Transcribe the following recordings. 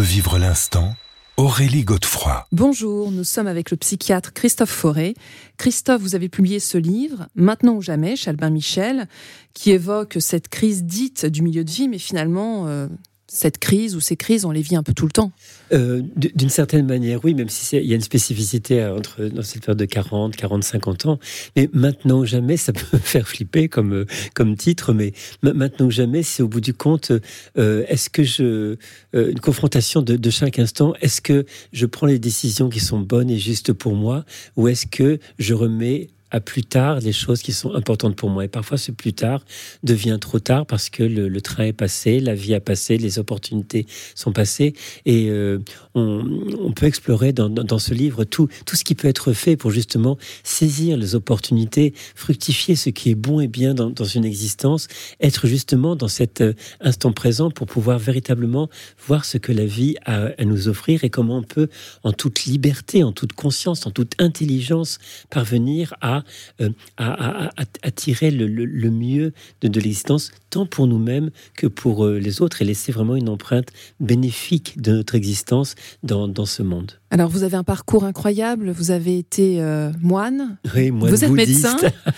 Vivre l'instant Aurélie Godefroy. Bonjour, nous sommes avec le psychiatre Christophe Forêt. Christophe, vous avez publié ce livre, Maintenant ou jamais, chez Albin Michel, qui évoque cette crise dite du milieu de vie, mais finalement, euh, cette crise ou ces crises, on les vit un peu tout le temps. Euh, d'une certaine manière, oui, même si il y a une spécificité entre dans cette période de 40, 40, 50 ans. Mais maintenant ou jamais, ça peut faire flipper comme euh, comme titre. Mais maintenant ou jamais, c'est au bout du compte, euh, est-ce que je une confrontation de chaque instant, est-ce que je prends les décisions qui sont bonnes et justes pour moi, ou est-ce que je remets à plus tard les choses qui sont importantes pour moi. Et parfois, ce plus tard devient trop tard parce que le, train est passé, la vie a passé, les opportunités sont passées. Et euh, on, peut explorer dans, dans, ce livre tout, tout ce qui peut être fait pour justement saisir les opportunités, fructifier ce qui est bon et bien dans, dans une existence, être justement dans cet euh, instant présent pour pouvoir véritablement voir ce que la vie a à nous offrir et comment on peut, en toute liberté, en toute conscience, en toute intelligence, parvenir à euh, à, tirer le, mieux de, l'existence, tant pour nous-mêmes que pour euh, les autres, et laisser vraiment une empreinte bénéfique de notre existence dans, ce monde. Alors, vous avez un parcours incroyable, vous avez été euh, moine, oui, vous êtes médecin.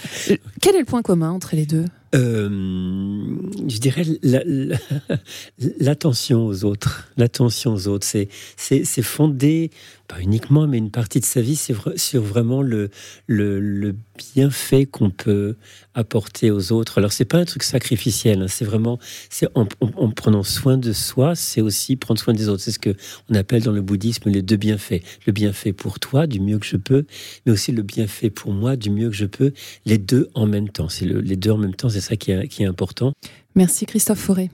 Quel est le point commun entre les deux? Je dirais l'attention aux autres. L'attention aux autres, c'est fondé pas uniquement, mais une partie de sa vie, sur vraiment le, le, bienfait qu'on peut apporter aux autres. Alors, c'est pas un truc sacrificiel, hein. c'est vraiment, en, prenant soin de soi, c'est aussi prendre soin des autres. C'est ce que on appelle dans le bouddhisme les deux bienfaits. Le bienfait pour toi, du mieux que je peux, mais aussi le bienfait pour moi, du mieux que je peux. Les deux en même temps. C'est les deux en même temps, c'est ça qui est, qui est important. Merci Christophe Forêt.